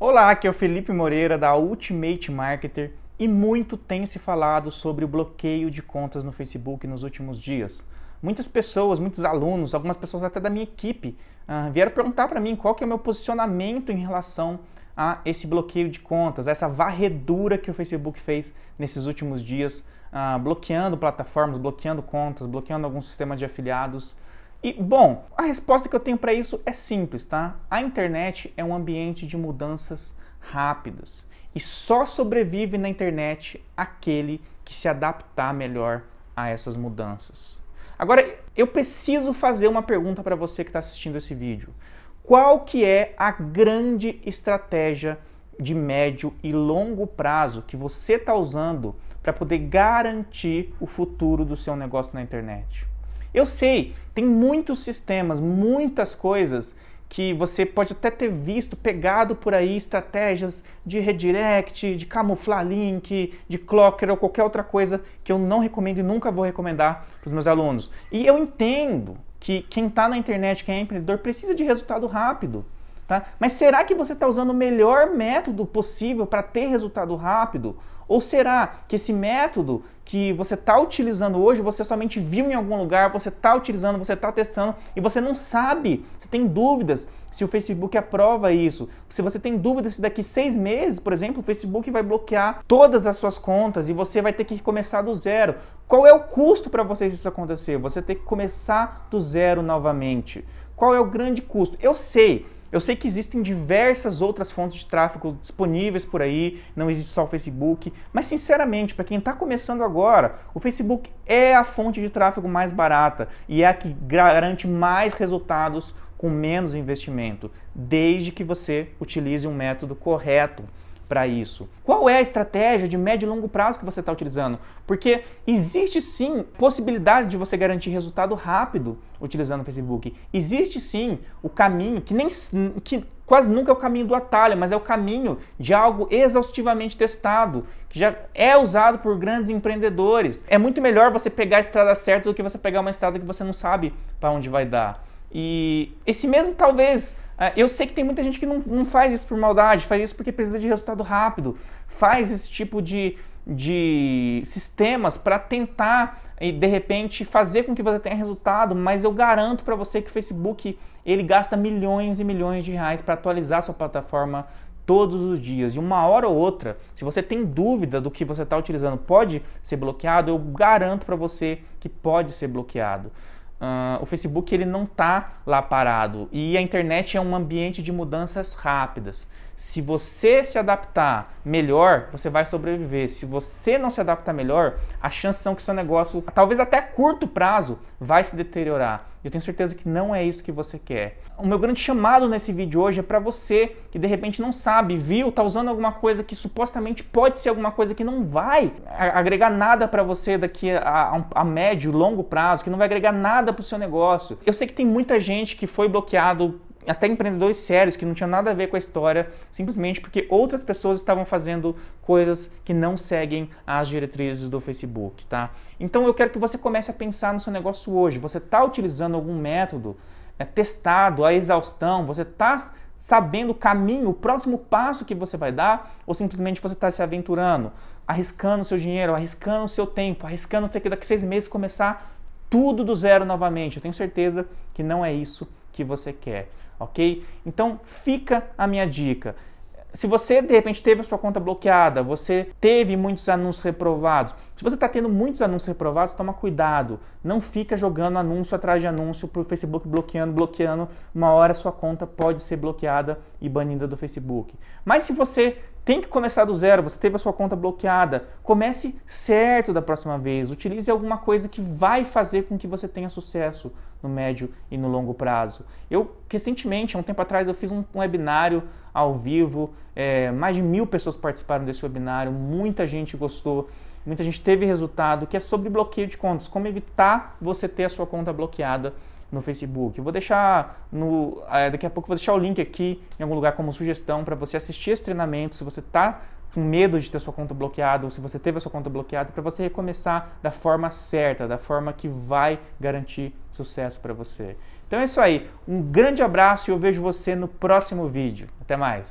Olá, aqui é o Felipe Moreira da Ultimate Marketer e muito tem se falado sobre o bloqueio de contas no Facebook nos últimos dias. Muitas pessoas, muitos alunos, algumas pessoas até da minha equipe uh, vieram perguntar para mim qual que é o meu posicionamento em relação a esse bloqueio de contas, essa varredura que o Facebook fez nesses últimos dias, uh, bloqueando plataformas, bloqueando contas, bloqueando alguns sistemas de afiliados. E, bom, a resposta que eu tenho para isso é simples, tá? A internet é um ambiente de mudanças rápidas. E só sobrevive na internet aquele que se adaptar melhor a essas mudanças. Agora, eu preciso fazer uma pergunta para você que está assistindo esse vídeo. Qual que é a grande estratégia de médio e longo prazo que você está usando para poder garantir o futuro do seu negócio na internet? Eu sei, tem muitos sistemas, muitas coisas que você pode até ter visto, pegado por aí, estratégias de redirect, de camuflar link, de clocker ou qualquer outra coisa que eu não recomendo e nunca vou recomendar para os meus alunos. E eu entendo que quem está na internet, quem é empreendedor, precisa de resultado rápido. Tá? Mas será que você está usando o melhor método possível para ter resultado rápido? Ou será que esse método que você está utilizando hoje, você somente viu em algum lugar, você está utilizando, você está testando e você não sabe, você tem dúvidas se o Facebook aprova isso. Se você tem dúvidas se daqui seis meses, por exemplo, o Facebook vai bloquear todas as suas contas e você vai ter que começar do zero. Qual é o custo para você isso acontecer? Você ter que começar do zero novamente. Qual é o grande custo? Eu sei eu sei que existem diversas outras fontes de tráfego disponíveis por aí, não existe só o Facebook, mas sinceramente, para quem está começando agora, o Facebook é a fonte de tráfego mais barata e é a que garante mais resultados com menos investimento, desde que você utilize um método correto para isso? Qual é a estratégia de médio e longo prazo que você está utilizando? Porque existe sim possibilidade de você garantir resultado rápido utilizando o Facebook. Existe sim o caminho que nem que quase nunca é o caminho do atalho, mas é o caminho de algo exaustivamente testado, que já é usado por grandes empreendedores. É muito melhor você pegar a estrada certa do que você pegar uma estrada que você não sabe para onde vai dar. E esse mesmo talvez eu sei que tem muita gente que não, não faz isso por maldade, faz isso porque precisa de resultado rápido, faz esse tipo de, de sistemas para tentar e de repente fazer com que você tenha resultado, mas eu garanto para você que o Facebook ele gasta milhões e milhões de reais para atualizar sua plataforma todos os dias. E uma hora ou outra, se você tem dúvida do que você está utilizando pode ser bloqueado, eu garanto para você que pode ser bloqueado. Uh, o Facebook ele não está lá parado e a internet é um ambiente de mudanças rápidas. Se você se adaptar melhor, você vai sobreviver. Se você não se adaptar melhor, a chance são que seu negócio, talvez até curto prazo, vai se deteriorar. Eu tenho certeza que não é isso que você quer. O meu grande chamado nesse vídeo hoje é para você que de repente não sabe, viu, tá usando alguma coisa que supostamente pode ser alguma coisa que não vai agregar nada para você daqui a, a, a, médio, longo prazo, que não vai agregar nada para o seu negócio. Eu sei que tem muita gente que foi bloqueado até empreendedores sérios que não tinham nada a ver com a história, simplesmente porque outras pessoas estavam fazendo coisas que não seguem as diretrizes do Facebook, tá? Então eu quero que você comece a pensar no seu negócio hoje. Você está utilizando algum método é, testado a exaustão? Você está sabendo o caminho, o próximo passo que você vai dar? Ou simplesmente você está se aventurando, arriscando seu dinheiro, arriscando o seu tempo, arriscando ter que daqui seis meses começar tudo do zero novamente? Eu tenho certeza que não é isso que você quer ok? Então fica a minha dica. Se você de repente teve a sua conta bloqueada, você teve muitos anúncios reprovados. Se você está tendo muitos anúncios reprovados, toma cuidado. Não fica jogando anúncio atrás de anúncio para o Facebook bloqueando, bloqueando. Uma hora sua conta pode ser bloqueada e banida do Facebook. Mas se você tem que começar do zero, você teve a sua conta bloqueada, comece certo da próxima vez. Utilize alguma coisa que vai fazer com que você tenha sucesso no médio e no longo prazo. Eu, recentemente, há um tempo atrás, eu fiz um, um webinário ao vivo, é, mais de mil pessoas participaram desse webinário, muita gente gostou, muita gente teve resultado, que é sobre bloqueio de contas, como evitar você ter a sua conta bloqueada no Facebook. Eu vou deixar no. É, daqui a pouco vou deixar o link aqui em algum lugar como sugestão para você assistir esse treinamento. Se você está com medo de ter sua conta bloqueada, ou se você teve a sua conta bloqueada, para você recomeçar da forma certa, da forma que vai garantir sucesso para você. Então é isso aí. Um grande abraço e eu vejo você no próximo vídeo. Até mais.